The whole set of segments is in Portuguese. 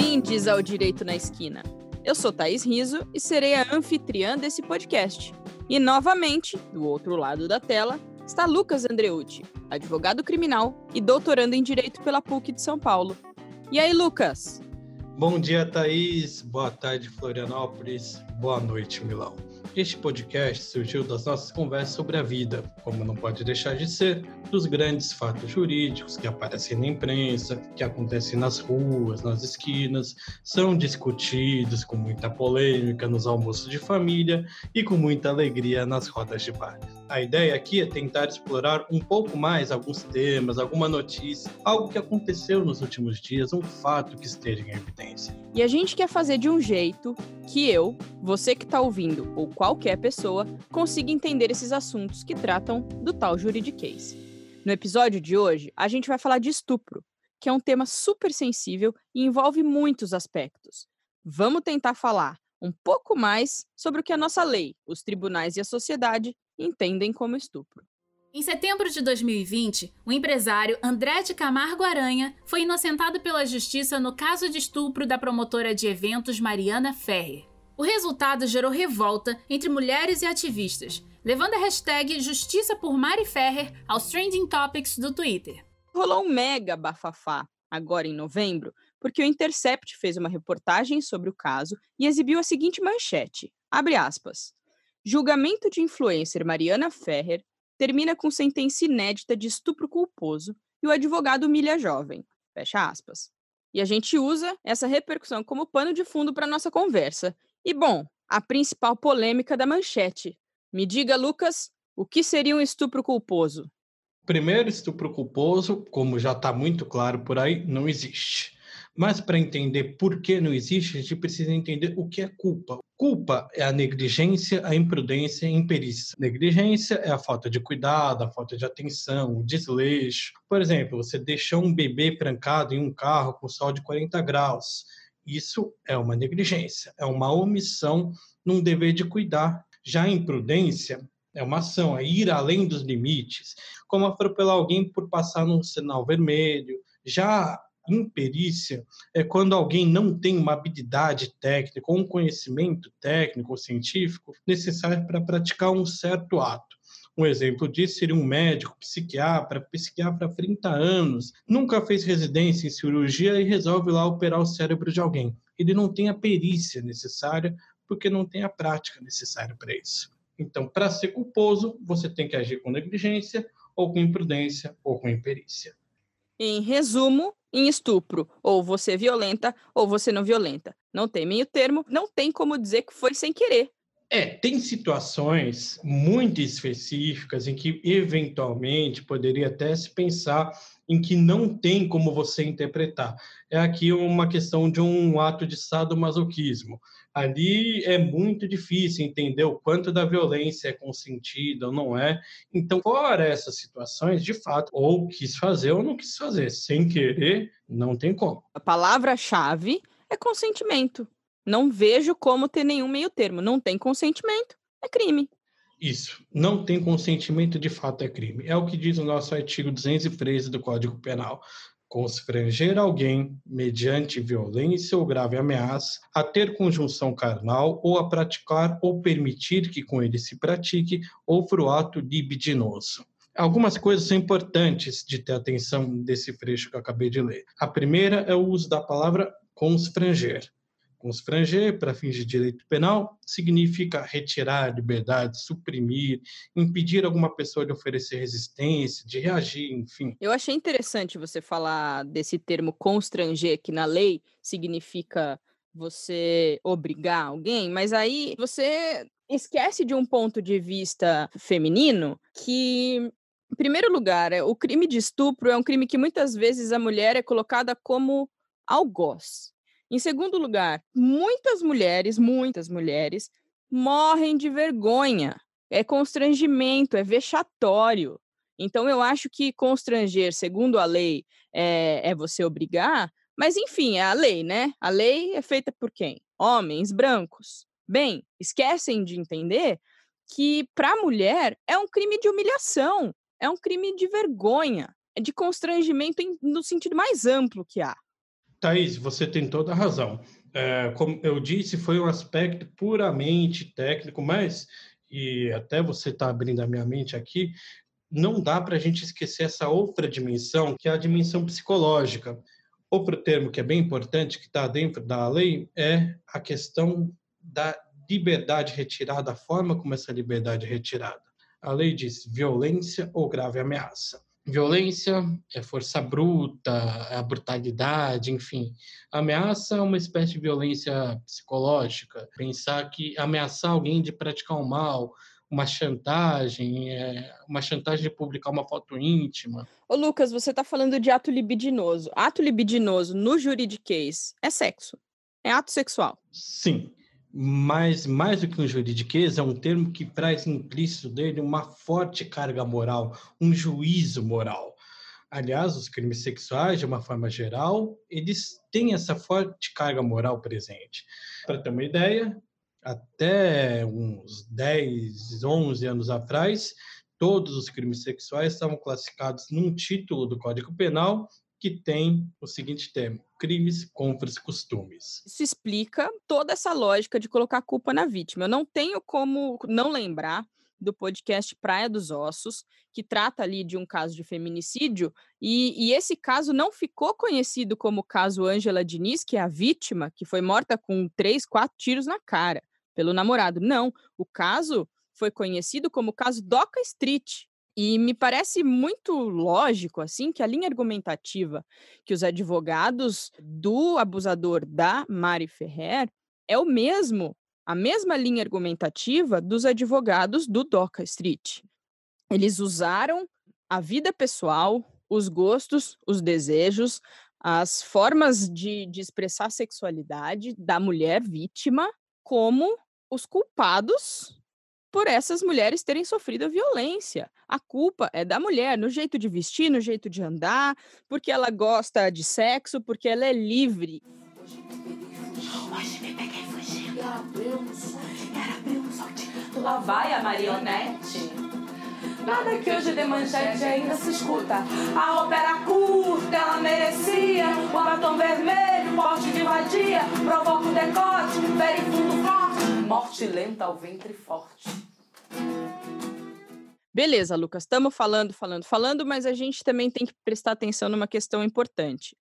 Bem-vindos ao Direito na Esquina. Eu sou Thaís Riso e serei a anfitriã desse podcast. E novamente, do outro lado da tela, está Lucas Andreucci, advogado criminal e doutorando em Direito pela PUC de São Paulo. E aí, Lucas? Bom dia, Thaís. Boa tarde, Florianópolis. Boa noite, Milão. Este podcast surgiu das nossas conversas sobre a vida, como não pode deixar de ser, dos grandes fatos jurídicos que aparecem na imprensa, que acontecem nas ruas, nas esquinas, são discutidos com muita polêmica nos almoços de família e com muita alegria nas rodas de bar. A ideia aqui é tentar explorar um pouco mais alguns temas, alguma notícia, algo que aconteceu nos últimos dias, um fato que esteja em evidência. E a gente quer fazer de um jeito que eu, você que está ouvindo ou qualquer pessoa consiga entender esses assuntos que tratam do tal juridiquês. No episódio de hoje, a gente vai falar de estupro, que é um tema super sensível e envolve muitos aspectos. Vamos tentar falar um pouco mais sobre o que a nossa lei, os tribunais e a sociedade entendem como estupro. Em setembro de 2020, o empresário André de Camargo Aranha foi inocentado pela justiça no caso de estupro da promotora de eventos Mariana Ferrer. O resultado gerou revolta entre mulheres e ativistas, levando a hashtag Justiça por Mari Ferrer aos trending topics do Twitter. Rolou um mega bafafá agora em novembro, porque o Intercept fez uma reportagem sobre o caso e exibiu a seguinte manchete: abre aspas. Julgamento de influencer Mariana Ferrer termina com sentença inédita de estupro culposo e o advogado humilha a jovem. Fecha aspas. E a gente usa essa repercussão como pano de fundo para nossa conversa. E bom, a principal polêmica da manchete. Me diga, Lucas, o que seria um estupro culposo? Primeiro, estupro culposo, como já está muito claro por aí, não existe. Mas para entender por que não existe, a gente precisa entender o que é culpa. Culpa é a negligência, a imprudência e a imperícia. Negligência é a falta de cuidado, a falta de atenção, o desleixo. Por exemplo, você deixou um bebê trancado em um carro com sol de 40 graus. Isso é uma negligência, é uma omissão num dever de cuidar. Já a imprudência é uma ação, é ir além dos limites, como atropelar alguém por passar num sinal vermelho. Já imperícia é quando alguém não tem uma habilidade técnica ou um conhecimento técnico ou científico necessário para praticar um certo ato. Um exemplo disso seria um médico, psiquiatra, psiquiatra há 30 anos, nunca fez residência em cirurgia e resolve lá operar o cérebro de alguém. Ele não tem a perícia necessária porque não tem a prática necessária para isso. Então, para ser culposo, você tem que agir com negligência, ou com imprudência, ou com imperícia. Em resumo, em estupro, ou você violenta ou você não violenta. Não tem meio termo, não tem como dizer que foi sem querer. É, tem situações muito específicas em que eventualmente poderia até se pensar em que não tem como você interpretar. É aqui uma questão de um ato de sadomasoquismo. Ali é muito difícil entender o quanto da violência é consentida ou não é. Então, fora essas situações, de fato, ou quis fazer ou não quis fazer. Sem querer, não tem como. A palavra-chave é consentimento. Não vejo como ter nenhum meio termo. Não tem consentimento, é crime. Isso. Não tem consentimento, de fato, é crime. É o que diz o nosso artigo 213 do Código Penal. Constranger alguém, mediante violência ou grave ameaça, a ter conjunção carnal ou a praticar ou permitir que com ele se pratique outro ato libidinoso. Algumas coisas são importantes de ter atenção desse trecho que eu acabei de ler. A primeira é o uso da palavra constranger. Constranger, para fins de direito penal, significa retirar a liberdade, suprimir, impedir alguma pessoa de oferecer resistência, de reagir, enfim. Eu achei interessante você falar desse termo constranger, que na lei significa você obrigar alguém, mas aí você esquece de um ponto de vista feminino que em primeiro lugar, o crime de estupro é um crime que muitas vezes a mulher é colocada como algoz. Em segundo lugar, muitas mulheres, muitas mulheres, morrem de vergonha. É constrangimento, é vexatório. Então, eu acho que constranger, segundo a lei, é, é você obrigar, mas enfim, é a lei, né? A lei é feita por quem? Homens brancos. Bem, esquecem de entender que para a mulher é um crime de humilhação, é um crime de vergonha, é de constrangimento em, no sentido mais amplo que há. Thaís, você tem toda a razão. É, como eu disse, foi um aspecto puramente técnico, mas, e até você está abrindo a minha mente aqui, não dá para a gente esquecer essa outra dimensão, que é a dimensão psicológica. Outro termo que é bem importante, que está dentro da lei, é a questão da liberdade retirada, a forma como essa liberdade é retirada. A lei diz violência ou grave ameaça. Violência é força bruta, é a brutalidade, enfim. Ameaça é uma espécie de violência psicológica. Pensar que ameaçar alguém de praticar um mal, uma chantagem, é, uma chantagem de publicar uma foto íntima. Ô Lucas, você está falando de ato libidinoso. Ato libidinoso no juridiquês é sexo. É ato sexual. Sim. Mas mais do que um juridiquês, é um termo que traz implícito dele uma forte carga moral, um juízo moral. Aliás, os crimes sexuais, de uma forma geral, eles têm essa forte carga moral presente. Para ter uma ideia, até uns 10, 11 anos atrás, todos os crimes sexuais estavam classificados num título do Código Penal que tem o seguinte termo: crimes contra os costumes. Isso explica toda essa lógica de colocar a culpa na vítima. Eu não tenho como não lembrar do podcast Praia dos Ossos, que trata ali de um caso de feminicídio, e, e esse caso não ficou conhecido como o caso Ângela Diniz, que é a vítima, que foi morta com três, quatro tiros na cara pelo namorado. Não, o caso foi conhecido como o caso Doca Street, e me parece muito lógico, assim, que a linha argumentativa que os advogados do abusador da Mari Ferrer é o mesmo, a mesma linha argumentativa dos advogados do Doca Street. Eles usaram a vida pessoal, os gostos, os desejos, as formas de, de expressar sexualidade da mulher vítima como os culpados por essas mulheres terem sofrido violência. A culpa é da mulher, no jeito de vestir, no jeito de andar, porque ela gosta de sexo, porque ela é livre. Hoje me peguei fugindo. Era Era Lá vai a marionete. Nada que hoje de manchete ainda se escuta. A roupa era curta, ela merecia. O batom vermelho, porte de vadia. Provoca o decote, fere fundo forte. Morte lenta ao ventre forte. Beleza, Lucas, estamos falando, falando, falando, mas a gente também tem que prestar atenção numa questão importante.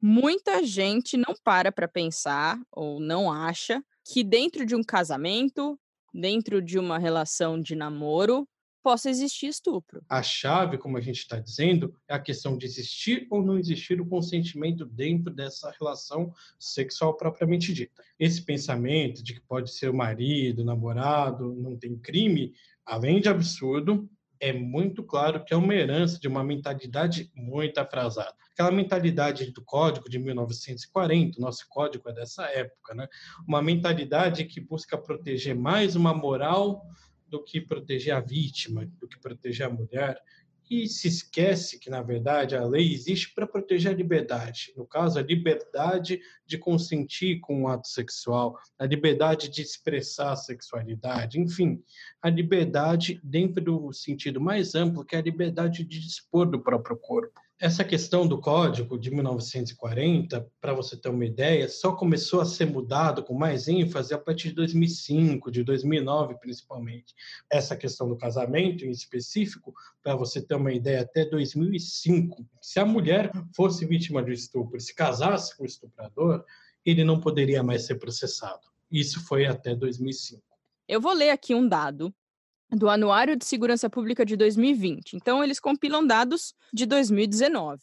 Muita gente não para para pensar ou não acha que dentro de um casamento, dentro de uma relação de namoro, possa existir estupro. A chave, como a gente está dizendo, é a questão de existir ou não existir o consentimento dentro dessa relação sexual propriamente dita. Esse pensamento de que pode ser o marido, o namorado, não tem crime, além de absurdo, é muito claro que é uma herança de uma mentalidade muito atrasada. Aquela mentalidade do código de 1940, o nosso código é dessa época, né? Uma mentalidade que busca proteger mais uma moral do que proteger a vítima, do que proteger a mulher, e se esquece que, na verdade, a lei existe para proteger a liberdade. No caso, a liberdade de consentir com o ato sexual, a liberdade de expressar a sexualidade, enfim, a liberdade dentro do sentido mais amplo, que é a liberdade de dispor do próprio corpo. Essa questão do código de 1940, para você ter uma ideia, só começou a ser mudado com mais ênfase a partir de 2005, de 2009 principalmente. Essa questão do casamento em específico, para você ter uma ideia, até 2005, se a mulher fosse vítima de estupro se casasse com o estuprador, ele não poderia mais ser processado. Isso foi até 2005. Eu vou ler aqui um dado do Anuário de Segurança Pública de 2020. Então, eles compilam dados de 2019.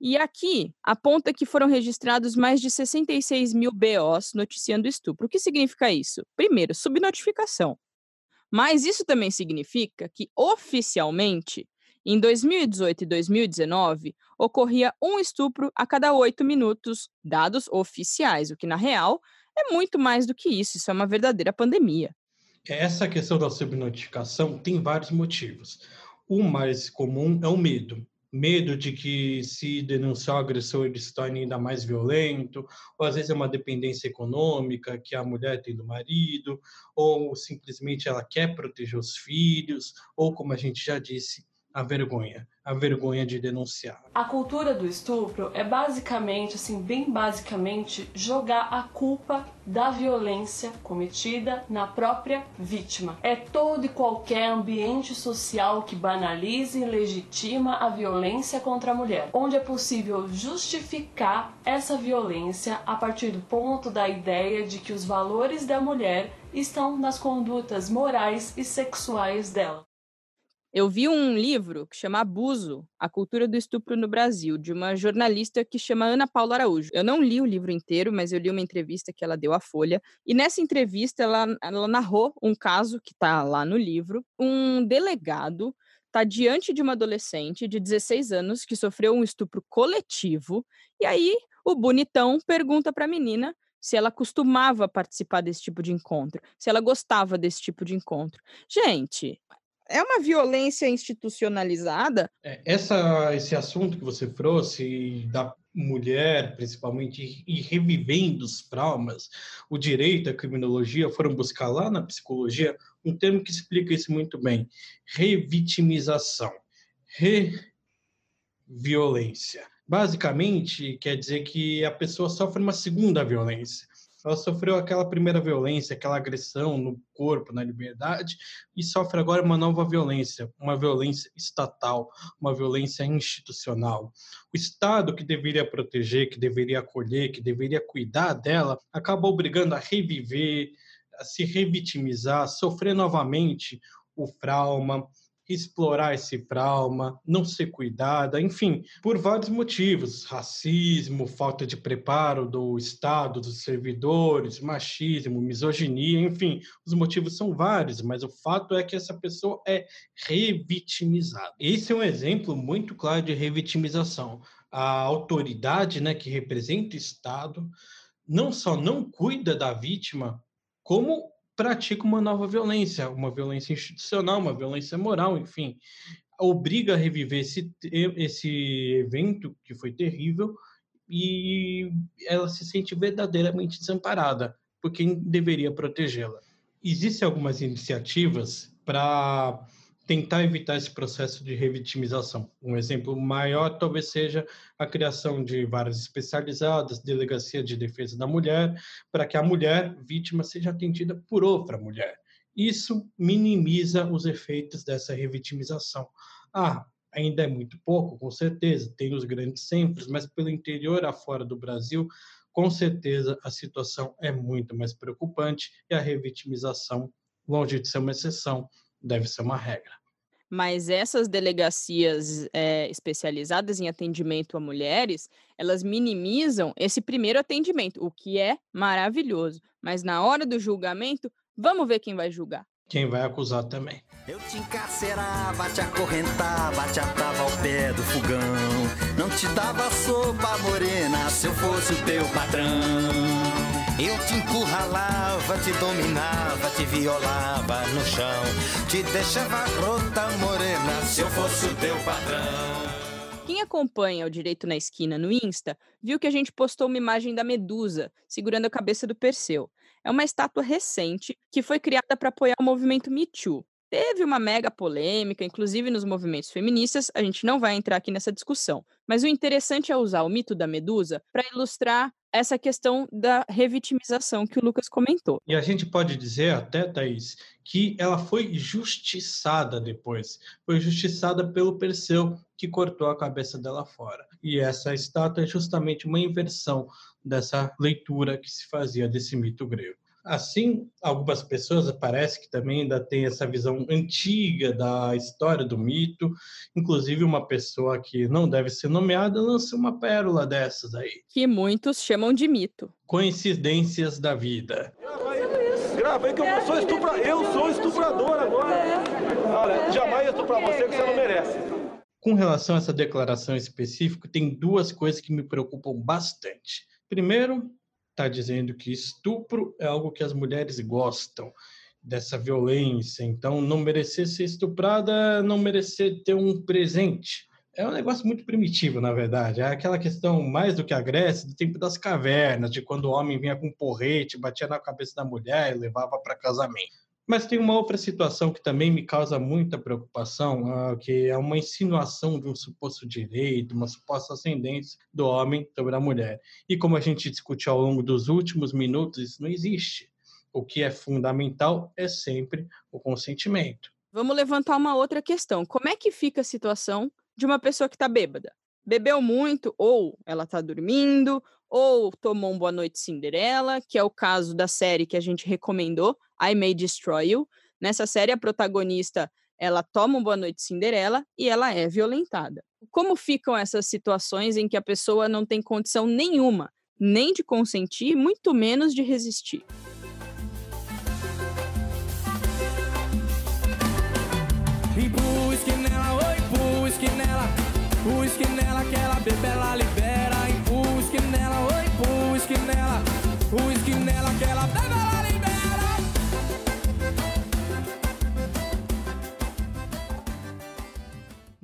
E aqui aponta que foram registrados mais de 66 mil BOs noticiando estupro. O que significa isso? Primeiro, subnotificação. Mas isso também significa que, oficialmente, em 2018 e 2019, ocorria um estupro a cada oito minutos, dados oficiais, o que, na real, é muito mais do que isso. Isso é uma verdadeira pandemia. Essa questão da subnotificação tem vários motivos. O mais comum é o medo. Medo de que se denunciar o agressor ele se torne ainda mais violento, ou às vezes é uma dependência econômica que a mulher tem do marido, ou simplesmente ela quer proteger os filhos, ou como a gente já disse, a vergonha a vergonha de denunciar. A cultura do estupro é basicamente, assim, bem basicamente, jogar a culpa da violência cometida na própria vítima. É todo e qualquer ambiente social que banalize e legitima a violência contra a mulher, onde é possível justificar essa violência a partir do ponto da ideia de que os valores da mulher estão nas condutas morais e sexuais dela. Eu vi um livro que chama Abuso, a cultura do estupro no Brasil, de uma jornalista que chama Ana Paula Araújo. Eu não li o livro inteiro, mas eu li uma entrevista que ela deu à Folha. E nessa entrevista ela, ela narrou um caso que está lá no livro. Um delegado está diante de uma adolescente de 16 anos que sofreu um estupro coletivo. E aí o bonitão pergunta para a menina se ela costumava participar desse tipo de encontro, se ela gostava desse tipo de encontro. Gente, é uma violência institucionalizada. É, essa, esse assunto que você trouxe da mulher, principalmente, e revivendo os traumas, o direito, a criminologia foram buscar lá na psicologia um termo que explica isso muito bem: revitimização, reviolência. Basicamente, quer dizer que a pessoa sofre uma segunda violência ela sofreu aquela primeira violência, aquela agressão no corpo, na liberdade, e sofre agora uma nova violência, uma violência estatal, uma violência institucional. O Estado, que deveria proteger, que deveria acolher, que deveria cuidar dela, acaba obrigando a reviver, a se revitimizar, a sofrer novamente o trauma, explorar esse trauma, não ser cuidada, enfim, por vários motivos: racismo, falta de preparo do Estado, dos servidores, machismo, misoginia, enfim, os motivos são vários, mas o fato é que essa pessoa é revitimizada. Esse é um exemplo muito claro de revitimização. A autoridade, né, que representa o Estado, não só não cuida da vítima, como pratica uma nova violência, uma violência institucional, uma violência moral, enfim, obriga a reviver esse, esse evento que foi terrível e ela se sente verdadeiramente desamparada por quem deveria protegê-la. Existem algumas iniciativas para tentar evitar esse processo de revitimização. Um exemplo maior talvez seja a criação de varas especializadas, delegacia de defesa da mulher, para que a mulher vítima seja atendida por outra mulher. Isso minimiza os efeitos dessa revitimização. Ah, ainda é muito pouco, com certeza, tem os grandes centros, mas pelo interior afora do Brasil, com certeza a situação é muito mais preocupante e a revitimização, longe de ser uma exceção, deve ser uma regra. Mas essas delegacias é, especializadas em atendimento a mulheres, elas minimizam esse primeiro atendimento, o que é maravilhoso. Mas na hora do julgamento, vamos ver quem vai julgar. Quem vai acusar também. Eu te encarcerava, te acorrentava, te atava ao pé do fogão. Não te dava sopa morena se eu fosse o teu patrão. Eu te encurralava, te dominava, te violava no chão. Te deixava rota morena se eu fosse o teu padrão. Quem acompanha o Direito na Esquina no Insta viu que a gente postou uma imagem da Medusa segurando a cabeça do Perseu. É uma estátua recente que foi criada para apoiar o movimento Me Too. Teve uma mega polêmica, inclusive nos movimentos feministas, a gente não vai entrar aqui nessa discussão. Mas o interessante é usar o mito da Medusa para ilustrar essa questão da revitimização que o Lucas comentou. E a gente pode dizer até, Thaís, que ela foi justiçada depois. Foi justiçada pelo Perseu, que cortou a cabeça dela fora. E essa estátua é justamente uma inversão dessa leitura que se fazia desse mito grego. Assim, algumas pessoas parece que também ainda têm essa visão antiga da história do mito. Inclusive, uma pessoa que não deve ser nomeada lança uma pérola dessas aí. Que muitos chamam de mito. Coincidências da vida. Grava aí que eu sou estuprador. Eu sou estuprador agora. Olha, jamais estuprar você que você não merece. Com relação a essa declaração específica, tem duas coisas que me preocupam bastante. Primeiro, está dizendo que estupro é algo que as mulheres gostam dessa violência. Então, não merecer ser estuprada, não merecer ter um presente. É um negócio muito primitivo, na verdade. É aquela questão mais do que a Grécia, do tempo das cavernas, de quando o homem vinha com um porrete, batia na cabeça da mulher e levava para casamento. Mas tem uma outra situação que também me causa muita preocupação, uh, que é uma insinuação de um suposto direito, uma suposta ascendência do homem sobre a mulher. E como a gente discutiu ao longo dos últimos minutos, isso não existe. O que é fundamental é sempre o consentimento. Vamos levantar uma outra questão. Como é que fica a situação de uma pessoa que está bêbada? Bebeu muito, ou ela está dormindo, ou tomou um Boa Noite Cinderela, que é o caso da série que a gente recomendou, I May Destroy You. Nessa série, a protagonista ela toma um Boa Noite Cinderela e ela é violentada. Como ficam essas situações em que a pessoa não tem condição nenhuma, nem de consentir, muito menos de resistir? Empurra nela, oi, nela, nela que ela bebe, ela.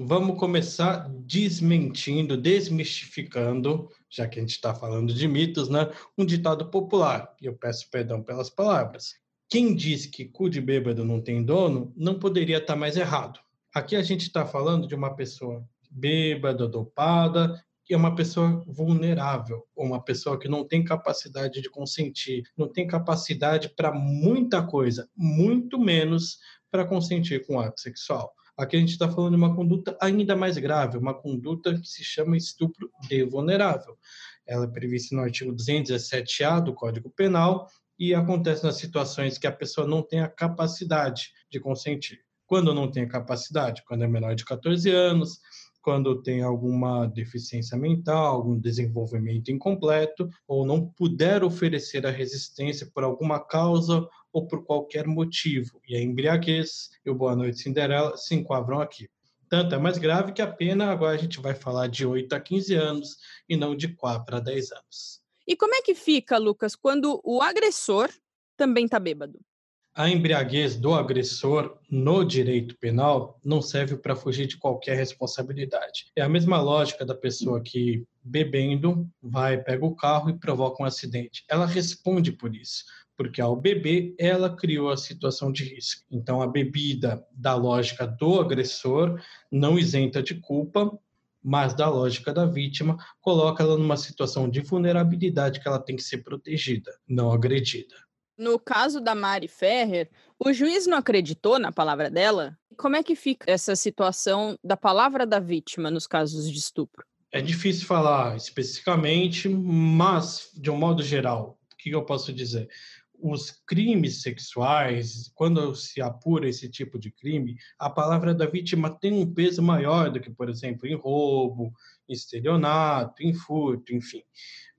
Vamos começar desmentindo, desmistificando, já que a gente está falando de mitos, né? Um ditado popular. E eu peço perdão pelas palavras. Quem diz que cu de bêbado não tem dono, não poderia estar tá mais errado. Aqui a gente está falando de uma pessoa bêbada, dopada, que é uma pessoa vulnerável, uma pessoa que não tem capacidade de consentir, não tem capacidade para muita coisa, muito menos para consentir com o ato sexual. Aqui a gente está falando de uma conduta ainda mais grave, uma conduta que se chama estupro de vulnerável. Ela é prevista no artigo 217-A do Código Penal e acontece nas situações que a pessoa não tem a capacidade de consentir. Quando não tem a capacidade? Quando é menor de 14 anos, quando tem alguma deficiência mental, algum desenvolvimento incompleto, ou não puder oferecer a resistência por alguma causa ou por qualquer motivo. E a embriaguez e o Boa Noite Cinderela se enquadram aqui. Tanto é mais grave que a pena, agora a gente vai falar de 8 a 15 anos e não de 4 a 10 anos. E como é que fica, Lucas, quando o agressor também está bêbado? A embriaguez do agressor no direito penal não serve para fugir de qualquer responsabilidade. É a mesma lógica da pessoa que, bebendo, vai, pega o carro e provoca um acidente. Ela responde por isso, porque ao beber, ela criou a situação de risco. Então, a bebida, da lógica do agressor, não isenta de culpa, mas da lógica da vítima, coloca ela numa situação de vulnerabilidade que ela tem que ser protegida, não agredida. No caso da Mari Ferrer, o juiz não acreditou na palavra dela? Como é que fica essa situação da palavra da vítima nos casos de estupro? É difícil falar especificamente, mas, de um modo geral, o que eu posso dizer? Os crimes sexuais, quando se apura esse tipo de crime, a palavra da vítima tem um peso maior do que, por exemplo, em roubo, em estelionato, em furto, enfim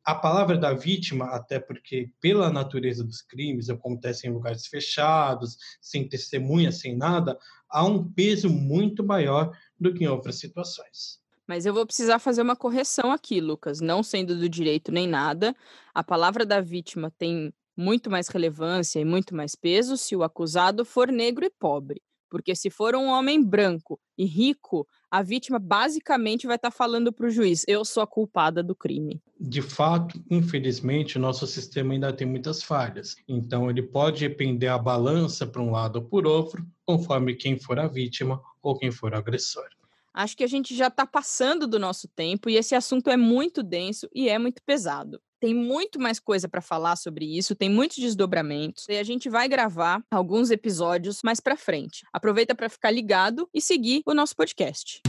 a palavra da vítima, até porque, pela natureza dos crimes, acontece em lugares fechados, sem testemunha, sem nada, há um peso muito maior do que em outras situações. Mas eu vou precisar fazer uma correção aqui, Lucas. Não sendo do direito nem nada, a palavra da vítima tem muito mais relevância e muito mais peso se o acusado for negro e pobre. Porque se for um homem branco e rico, a vítima basicamente vai estar tá falando para o juiz: eu sou a culpada do crime. De fato, infelizmente, o nosso sistema ainda tem muitas falhas. Então, ele pode pender a balança para um lado ou por outro, conforme quem for a vítima ou quem for o agressor. Acho que a gente já está passando do nosso tempo e esse assunto é muito denso e é muito pesado. Tem muito mais coisa para falar sobre isso, tem muitos desdobramentos e a gente vai gravar alguns episódios mais para frente. Aproveita para ficar ligado e seguir o nosso podcast.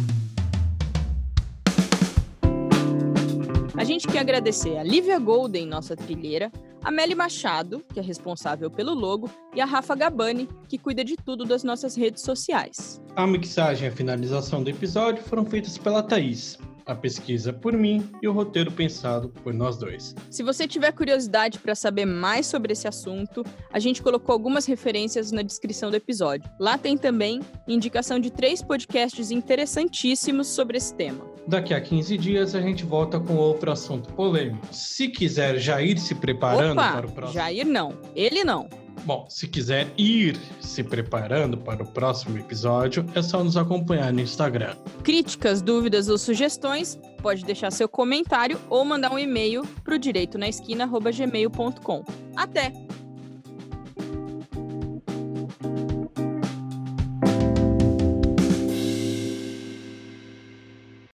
A gente quer agradecer a Lívia Golden, nossa trilheira, a Meli Machado, que é responsável pelo logo, e a Rafa Gabani, que cuida de tudo das nossas redes sociais. A mixagem e a finalização do episódio foram feitas pela Thaís a pesquisa por mim e o roteiro pensado por nós dois. Se você tiver curiosidade para saber mais sobre esse assunto, a gente colocou algumas referências na descrição do episódio. Lá tem também indicação de três podcasts interessantíssimos sobre esse tema. Daqui a 15 dias a gente volta com outro assunto polêmico. Se quiser já ir se preparando Opa, para o próximo. Jair não, ele não. Bom, se quiser ir se preparando para o próximo episódio, é só nos acompanhar no Instagram. Críticas, dúvidas ou sugestões, pode deixar seu comentário ou mandar um e-mail para o direito na esquina@gmail.com. Até!